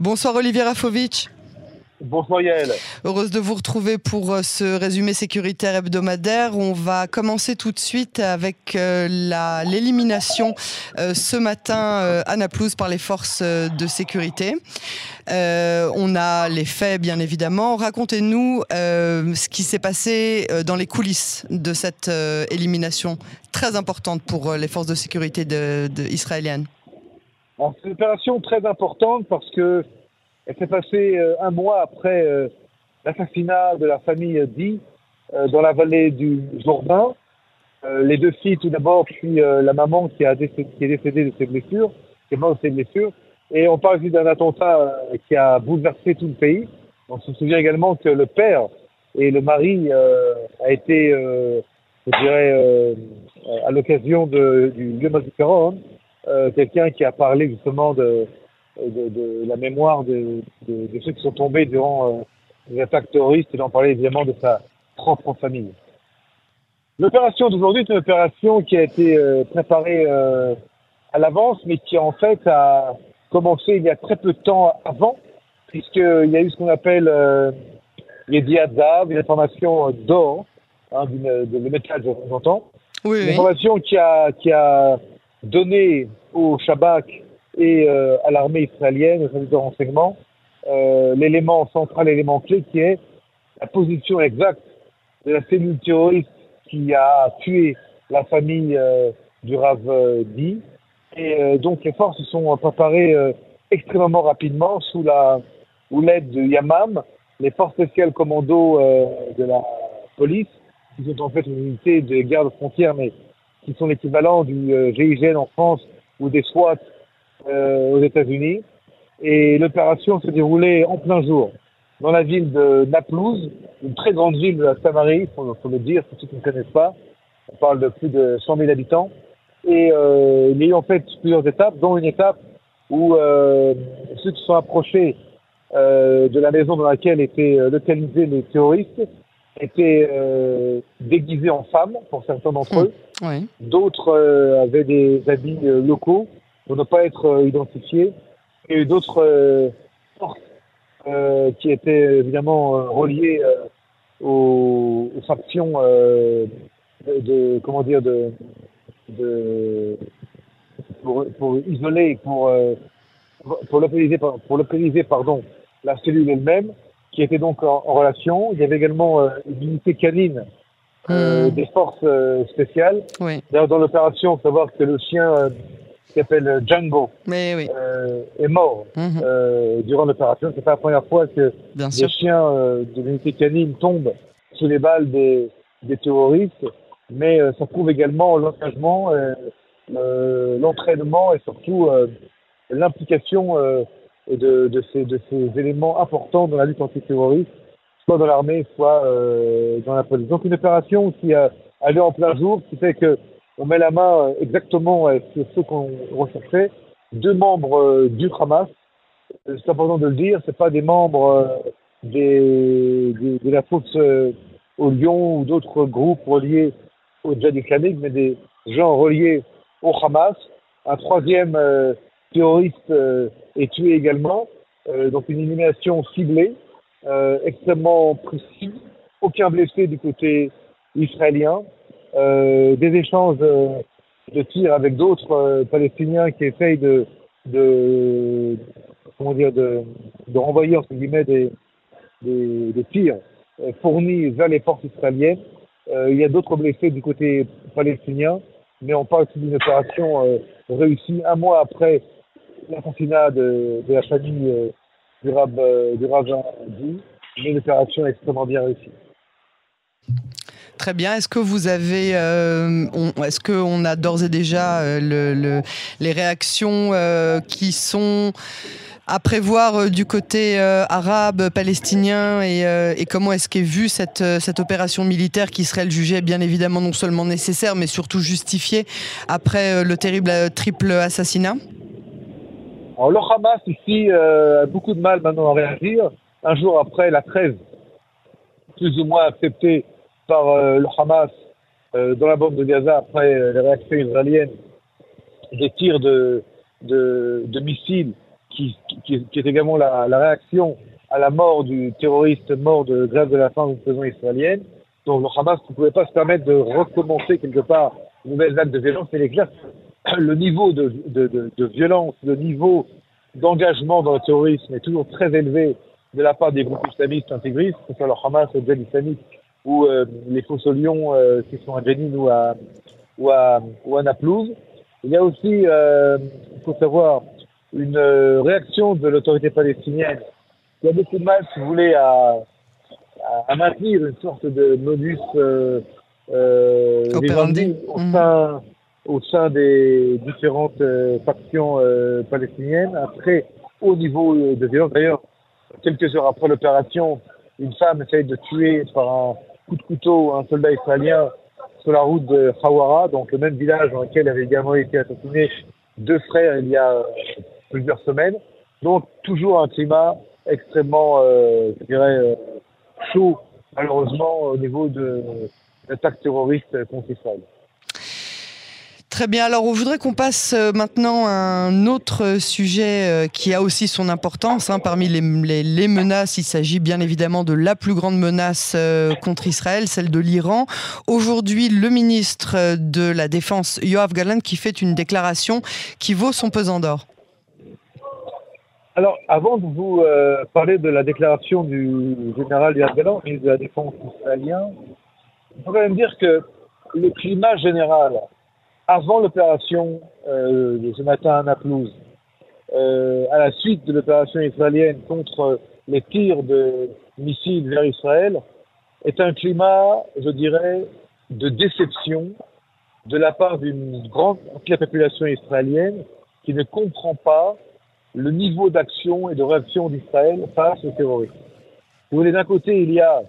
Bonsoir Olivier Rafovitch. Bonsoir Yael. Heureuse de vous retrouver pour euh, ce résumé sécuritaire hebdomadaire. On va commencer tout de suite avec euh, l'élimination euh, ce matin à Naplouse par les forces de sécurité. on a les faits bien évidemment. Racontez-nous ce qui s'est passé dans les coulisses de cette élimination très importante pour les forces de sécurité de, de israéliennes. C'est une opération très importante parce que elle s'est passée euh, un mois après euh, l'assassinat de la famille Di euh, dans la vallée du Jourdain. les deux filles tout d'abord, puis la maman qui, est décédée de ses blessures, qui est morte de ses blessures. Et on parle d'un attentat qui a bouleversé tout le pays. On se souvient également que le père et le mari a été, je dirais, à l'occasion du lieu euh, quelqu'un qui a parlé justement de, de, de la mémoire de, de, de, ceux qui sont tombés durant euh, les attaques terroristes et d'en parler évidemment de sa propre famille. L'opération d'aujourd'hui est une opération qui a été euh, préparée euh, à l'avance, mais qui en fait a commencé il y a très peu de temps avant, puisqu'il y a eu ce qu'on appelle euh, les diazav, une information d'or, hein, de métal, j'entends. Oui, une information qui a, qui a donné au Shabak et euh, à l'armée israélienne, au service de renseignement, euh, l'élément central, l'élément clé qui est la position exacte de la cellule terroriste qui a tué la famille euh, du Rav euh, Di. Et euh, donc les forces se sont préparées euh, extrêmement rapidement sous la ou l'aide de Yamam, les forces spéciales commando de la police, qui sont en fait une unité de garde frontière, mais qui sont l'équivalent du GIGN en France ou des SWAT euh, aux États-Unis. Et l'opération s'est déroulée en plein jour dans la ville de Naplouse, une très grande ville de la Samarie, faut, faut, le dire, pour ceux qui ne connaissent pas. On parle de plus de 100 000 habitants. Et euh, il y a eu en fait plusieurs étapes, dont une étape où euh, ceux qui sont approchés euh, de la maison dans laquelle étaient euh, localisés les terroristes étaient euh, déguisés en femmes, pour certains d'entre eux. Mmh, oui. D'autres euh, avaient des habits euh, locaux pour ne pas être euh, identifiés. Et d'autres euh, forces euh, qui étaient évidemment reliées aux, aux, factions de, de, comment dire de, de pour, pour isoler pour pour localiser pour localiser pardon la cellule elle-même qui était donc en, en, relation. Il y avait également euh, une unité canine euh, mmh. des forces euh, spéciales. Oui. D'ailleurs, dans l'opération, faut savoir que le chien qui s'appelle Django Mais oui. est mort mmh. durant l'opération. C'est pas la première fois que Bien des sûr. chiens de l'unité canine tombent sous les balles des, des terroristes. Mais ça prouve également l'engagement, l'entraînement et surtout l'implication de, de, ces, éléments importants dans la lutte antiterroriste, soit dans l'armée, soit euh, dans la police. Donc une opération qui a, lieu en plein jour, qui fait que on met la main exactement sur ce qu'on recherchait. Deux membres euh, du Hamas, c'est important de le dire, c'est pas des membres euh, de la force euh, au Lyon ou d'autres groupes reliés au djihad islamique, mais des gens reliés au Hamas. Un troisième euh, terroriste euh, est tué également. Euh, donc une élimination ciblée, euh, extrêmement précise. Aucun blessé du côté israélien. des échanges de tirs avec d'autres Palestiniens qui essayent de, comment dire de, renvoyer entre guillemets des, des, tirs fournis vers les forces israéliennes. il y a d'autres blessés du côté palestinien, mais on parle aussi d'une opération euh, réussie un mois après l'assassinat de, de, la famille euh, du, rab, euh, mais une opération extrêmement bien réussie. Très bien. Est-ce que vous avez, euh, est-ce qu'on a d'ores et déjà euh, le, le, les réactions qui sont à prévoir du côté arabe, palestinien et, comment est-ce qu'est vue cette, cette opération militaire qui serait jugée bien évidemment non seulement nécessaire mais surtout justifiée après le terrible triple assassinat? Alors le Hamas ici a beaucoup de mal maintenant à réagir. Un jour après la trêve, plus ou moins acceptée par euh, le Hamas euh, dans la bande de Gaza après euh, les réactions israéliennes, des tirs de, missiles qui, est également la, réaction à la mort du terroriste mort de grève de la faim d'une prison israélienne. Donc le Hamas ne pouvait pas se permettre de recommencer quelque part une nouvelle vague de violence. Est clair le niveau de, de, de, de violence, le niveau d'engagement dans le terrorisme est toujours très élevé de la part des groupes islamistes intégristes, que ce soit le Hamas, le djihad islamique ou euh, les fausses lions euh, qui sont à Jenin ou à, ou à, ou à Naplouse. Il y a aussi, euh, il faut savoir, une euh, réaction de l'autorité palestinienne qui a beaucoup de mal, si vous voulez, à, à, maintenir une sorte de modus euh, euh, au mmh. Au sein des différentes euh, factions euh, palestiniennes, un très haut niveau de violence. D'ailleurs, quelques heures après l'opération, une femme essaye de tuer par un coup de couteau un soldat israélien sur la route de Hawara, donc le même village dans lequel avait également été assassiné deux frères il y a plusieurs semaines. Donc toujours un climat extrêmement, euh, je dirais, euh, chaud, malheureusement, au niveau de l'attaque terroriste contre Israël. Très bien. Alors, je voudrais qu'on passe euh, maintenant à un autre sujet euh, qui a aussi son importance. Hein. Parmi les, menaces, il s'agit bien évidemment de la plus grande menace euh, contre Israël, celle de l'Iran. Aujourd'hui, le ministre de la Défense, Yoav Galan, qui fait une déclaration qui vaut son pesant d'or. Alors, avant de vous parler de la déclaration du général Yoav Galan, ministre de la Défense israélien, faut quand même dire que le climat général avant l'opération euh, de ce matin à Naplouse, euh, à la suite de l'opération israélienne contre les tirs de missiles vers Israël, est un climat, je dirais, de déception de la part d'une grande partie de la population israélienne qui ne comprend pas le niveau d'action et de réaction d'Israël face aux terroristes. Vous voulez, d'un côté, il y a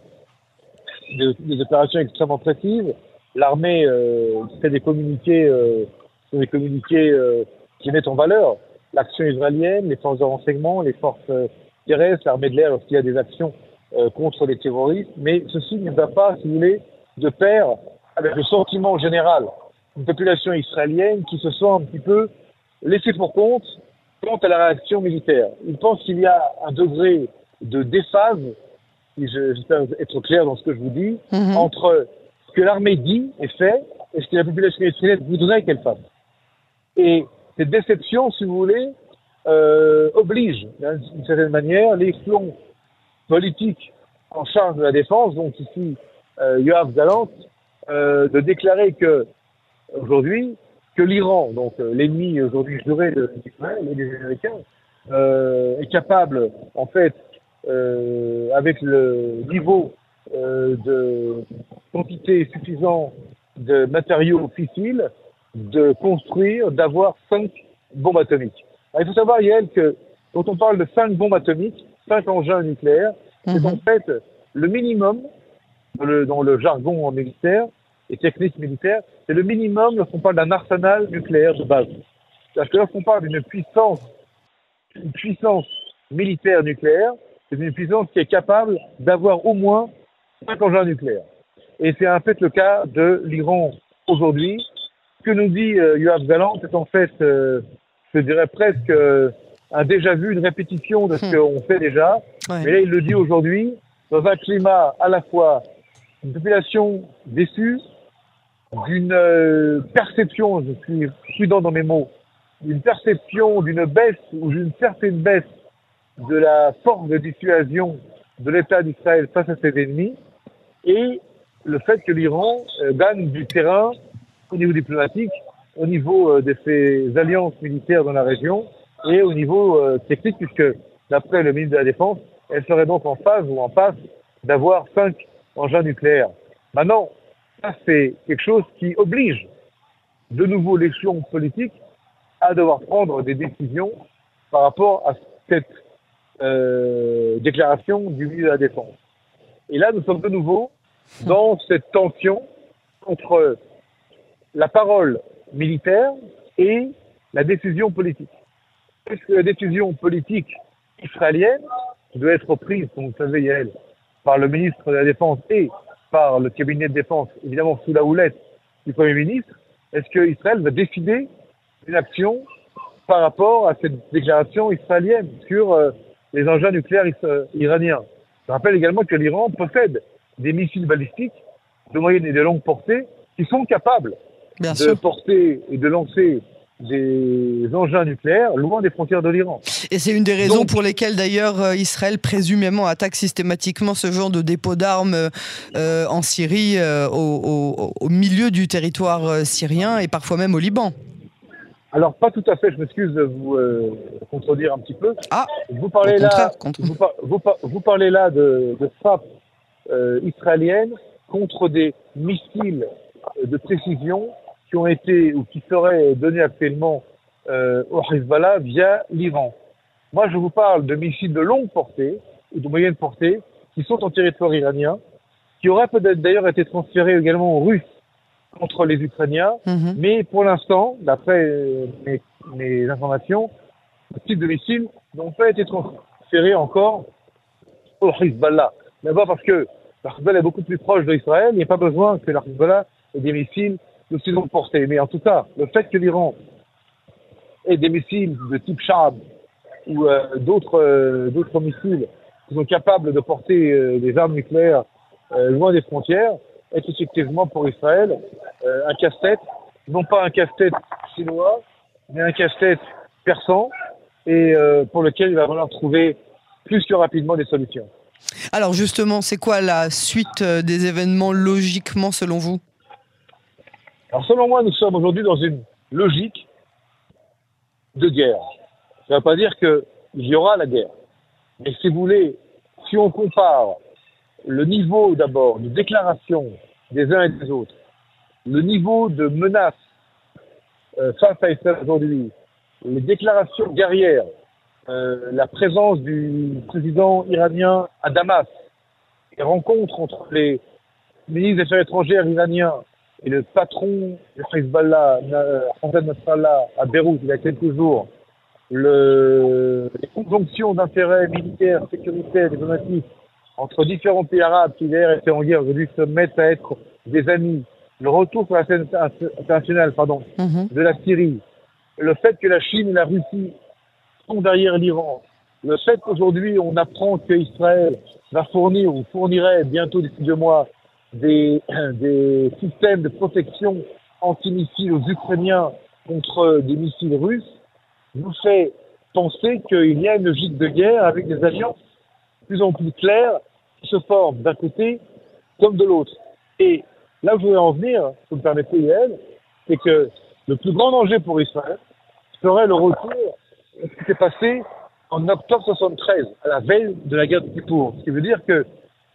des opérations extrêmement précises, l'armée euh, fait des communiqués, euh, des communiqués euh, qui mettent en valeur l'action israélienne, les forces de renseignement, les forces euh, terrestres, l'armée de l'air lorsqu'il y a des actions euh, contre les terroristes. Mais ceci ne va pas, si vous voulez, de pair avec le sentiment général d'une population israélienne qui se sent un petit peu laissée pour compte quant à la réaction militaire. Ils pensent qu'il y a un degré de déphase, si j'espère être clair dans ce que je vous dis, mm -hmm. entre ce que l'armée dit et fait et ce que la population israélienne voudrait qu'elle fasse. Et cette déception, si vous voulez, euh, oblige, d'une certaine manière, les flancs politiques en charge de la défense, donc ici euh, Yoav Galant, euh, de déclarer que aujourd'hui, que l'Iran, donc euh, l'ennemi aujourd'hui juré de l'Israël et des Américains, euh, est capable, en fait, euh, avec le niveau de quantité suffisante de matériaux fissiles, de construire, d'avoir cinq bombes atomiques. Alors, il faut savoir, Yael, que quand on parle de cinq bombes atomiques, cinq engins nucléaires, c'est en fait le minimum dans le, dans le jargon militaire et technique militaire, c'est le minimum lorsqu'on parle d'un arsenal nucléaire de base. C'est-à-dire que lorsqu'on parle d'une puissance, une puissance militaire nucléaire, c'est une puissance qui est capable d'avoir au moins cinq engins nucléaires. Et c'est en fait le cas de l'Iran aujourd'hui. Ce que nous dit euh, Yoav Galant, c'est en fait, euh, je dirais presque euh, un déjà vu, une répétition de ce hmm. qu'on fait déjà. Ouais. Mais là, il le dit aujourd'hui, dans un climat à la fois une population déçue, d'une euh, perception, je suis prudent dans mes mots, d'une perception d'une baisse ou d'une certaine baisse de la force de dissuasion de l'État d'Israël face à ses ennemis, et le fait que l'Iran euh, gagne du terrain au niveau diplomatique, au niveau euh, de ses alliances militaires dans la région et au niveau euh, technique, puisque d'après le ministre de la Défense, elle serait donc en phase ou en passe d'avoir cinq engins nucléaires. Maintenant, ça c'est quelque chose qui oblige de nouveau l'échelon politique à devoir prendre des décisions par rapport à cette déclaration du ministre de la Défense. Et là, nous sommes de nouveau dans cette tension entre la parole militaire et la décision politique. Est-ce que la décision politique israélienne doit être prise, comme vous savez, Yael, par le ministre de la Défense et par le cabinet de défense, évidemment sous la houlette du Premier ministre Est-ce que Israël va décider d'une action par rapport à cette déclaration israélienne sur euh, les engins nucléaires iraniens? Je rappelle également que l'Iran possède des missiles balistiques de moyenne et de longue portée qui sont capables de porter et de lancer des engins nucléaires loin des frontières de l'Iran. Et c'est une des raisons pour lesquelles d'ailleurs euh, Israël présumément attaque systématiquement ce genre de dépôt d'armes euh, en Syrie, euh, au, milieu du territoire syrien et parfois même au Liban. Alors pas tout à fait, je m'excuse de vous contredire un petit peu. Ah, vous parlez là, vous, parlez là de, de frappes israéliennes contre des missiles de précision qui ont été ou qui seraient donnés actuellement euh, au Hezbollah via l'Iran. Moi, je vous parle de missiles de longue portée ou de moyenne portée qui sont en territoire iranien, qui auraient peut-être d'ailleurs été transférés également aux Russes contre les Ukrainiens, mhm. mais pour l'instant, d'après euh, mes, mes, informations, ce type de missiles n'ont pas été transférés encore au Hezbollah. D'abord parce que le Hezbollah est beaucoup plus proche de Israël, il n'y a pas besoin que le Hezbollah ait des missiles de longue portée. Mais en tout cas, le fait que l'Iran ait des missiles de type Shahab ou euh, d'autres euh, d'autres missiles qui sont capables de porter euh, des armes nucléaires loin des frontières est effectivement pour Israël un casse-tête, non pas un casse-tête chinois, mais un casse-tête persan et pour lequel il va falloir trouver plus que rapidement des solutions. Alors justement, c'est quoi la suite des événements logiquement selon vous? Alors selon moi, nous sommes aujourd'hui dans une logique de guerre. Ça ne veut pas dire qu'il y aura la guerre. Mais si vous voulez, si on compare le niveau d'abord de déclaration des uns et des autres, le niveau de menace euh, face à Israël aujourd'hui, les déclarations guerrières, euh, la présence du président iranien à Damas, les rencontres entre les ministres des Affaires étrangères iraniens et le patron du Hezbollah, Hassan Nasrallah, à Beyrouth, il y a quelques jours, le, les conjonctions d'intérêts militaires, sécuritaires, diplomatiques entre différents pays arabes qui d'ailleurs étaient en guerre aujourd'hui se mettent à être des amis. Le retour sur la scène internationale pardon, mhm. de la Syrie, le fait que la Chine et la Russie sont derrière l'Iran, le fait qu'aujourd'hui on apprend qu'Israël va fournir ou fournirait bientôt d'ici deux mois des, des systèmes de protection anti-missiles aux Ukrainiens contre des missiles russes nous fait penser qu'il y a une logique de guerre avec des alliances de plus en plus claires se forment d'un côté comme de l'autre. Et là où je voudrais en venir, si vous me permettez, Yael, c'est que le plus grand danger pour Israël serait le retour de ce qui s'est passé en octobre 73, à la veille de la guerre de Kippour. Ce qui veut dire que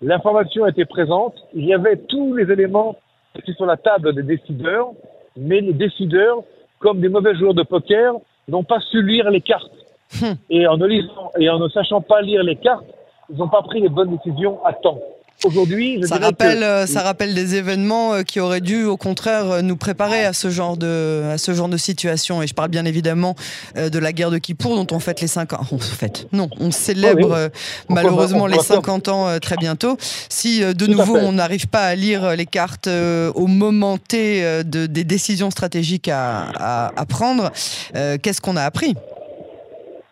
L'information était présente, il y avait tous les éléments qui étaient sur la table des décideurs, mais les décideurs, comme des mauvais joueurs de poker, n'ont pas su lire les cartes. Hum. Et en ne lisant et en ne sachant pas lire les cartes, ils n'ont pas pris les bonnes décisions à temps. Aujourd'hui, ça rappelle, euh, ça rappelle des événements euh, qui auraient dû, au contraire, euh, nous préparer à ce genre de, à ce genre de situation. Et je parle bien évidemment de la guerre de Kippour, dont on fête les 50 ans. On fête, non, on célèbre malheureusement les 50 ans très bientôt. Si de nouveau on n'arrive pas à lire les cartes au moment T de, des décisions stratégiques à, à, prendre, qu'est-ce qu'on a appris?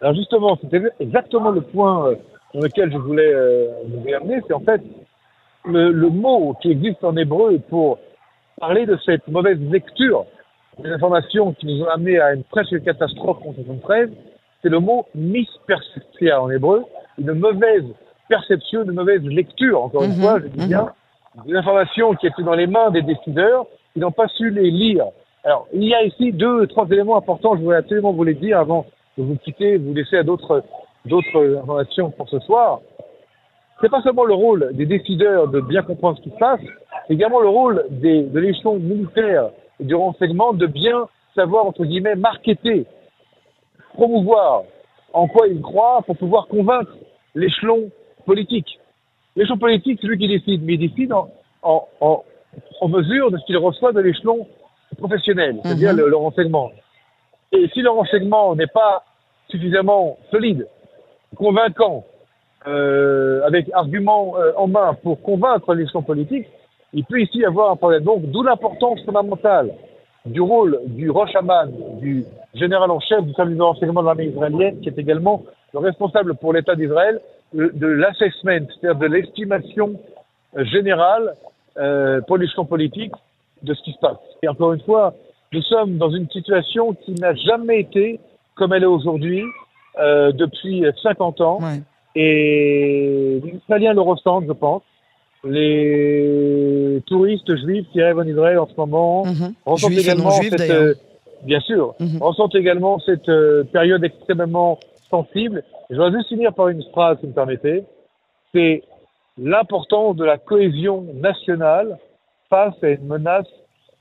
Alors justement, c'était exactement le point sur lequel je voulais vous amener, c'est en fait le, le, mot qui existe en hébreu pour parler de cette mauvaise lecture des informations qui nous ont amené à une presque catastrophe en 1973, c'est le mot misperceptia en hébreu, une mauvaise perception, une mauvaise lecture, encore une mhm. fois, je dis bien, mhm. des informations qui étaient dans les mains des décideurs, qui n'ont pas su les lire. Alors, il y a ici deux, trois éléments importants, je voulais absolument vous les dire avant de vous quitter, vous laisser à d'autres, d'autres informations pour ce soir c'est pas seulement le rôle des décideurs de bien comprendre ce qui se passe, c'est également le rôle des, de l'échelon militaire et du renseignement de bien savoir, entre guillemets, marketer, promouvoir en quoi ils croient pour pouvoir convaincre l'échelon politique. L'échelon politique, c'est lui qui décide, mais il décide en, en, en, en mesure de ce qu'il reçoit de l'échelon professionnel, c'est-à-dire mhm. le, le renseignement. Et si le renseignement n'est pas suffisamment solide, convaincant, euh, avec arguments euh, en main pour convaincre les politiques, il peut ici y avoir un problème. Donc, d'où l'importance fondamentale du rôle du Rosh Haman, du général en chef du service de renseignement de l'armée israélienne, qui est également le responsable pour l'État d'Israël de l'assessment, c'est-à-dire de l'estimation euh, générale euh, pour les champs politiques de ce qui se passe. Et encore une fois, nous sommes dans une situation qui n'a jamais été comme elle est aujourd'hui euh, depuis 50 ans. Ouais. Et les Israéliens le ressentent, je pense. Les touristes juifs qui arrivent en Israël en ce moment Mhm. ressentent Juifs et également cette, euh, bien sûr, Mhm. ressentent également cette euh, période extrêmement sensible. Je voudrais juste finir par une phrase, si vous me permettez. C'est l'importance de la cohésion nationale face à une menace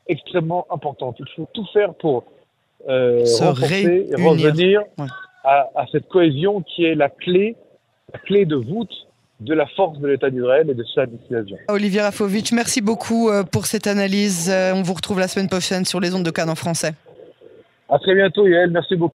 extrêmement importante. Il faut tout faire pour euh, Se renforcer et revenir Ouais. À, à cette cohésion qui est la clé, la clé de voûte de la force de l'État d'Israël et de sa dissuasion. Olivier Rafovitch, merci beaucoup euh, pour cette analyse. Euh, On vous retrouve la semaine prochaine sur les ondes de Cannes en français. À très bientôt, Yael. Merci beaucoup.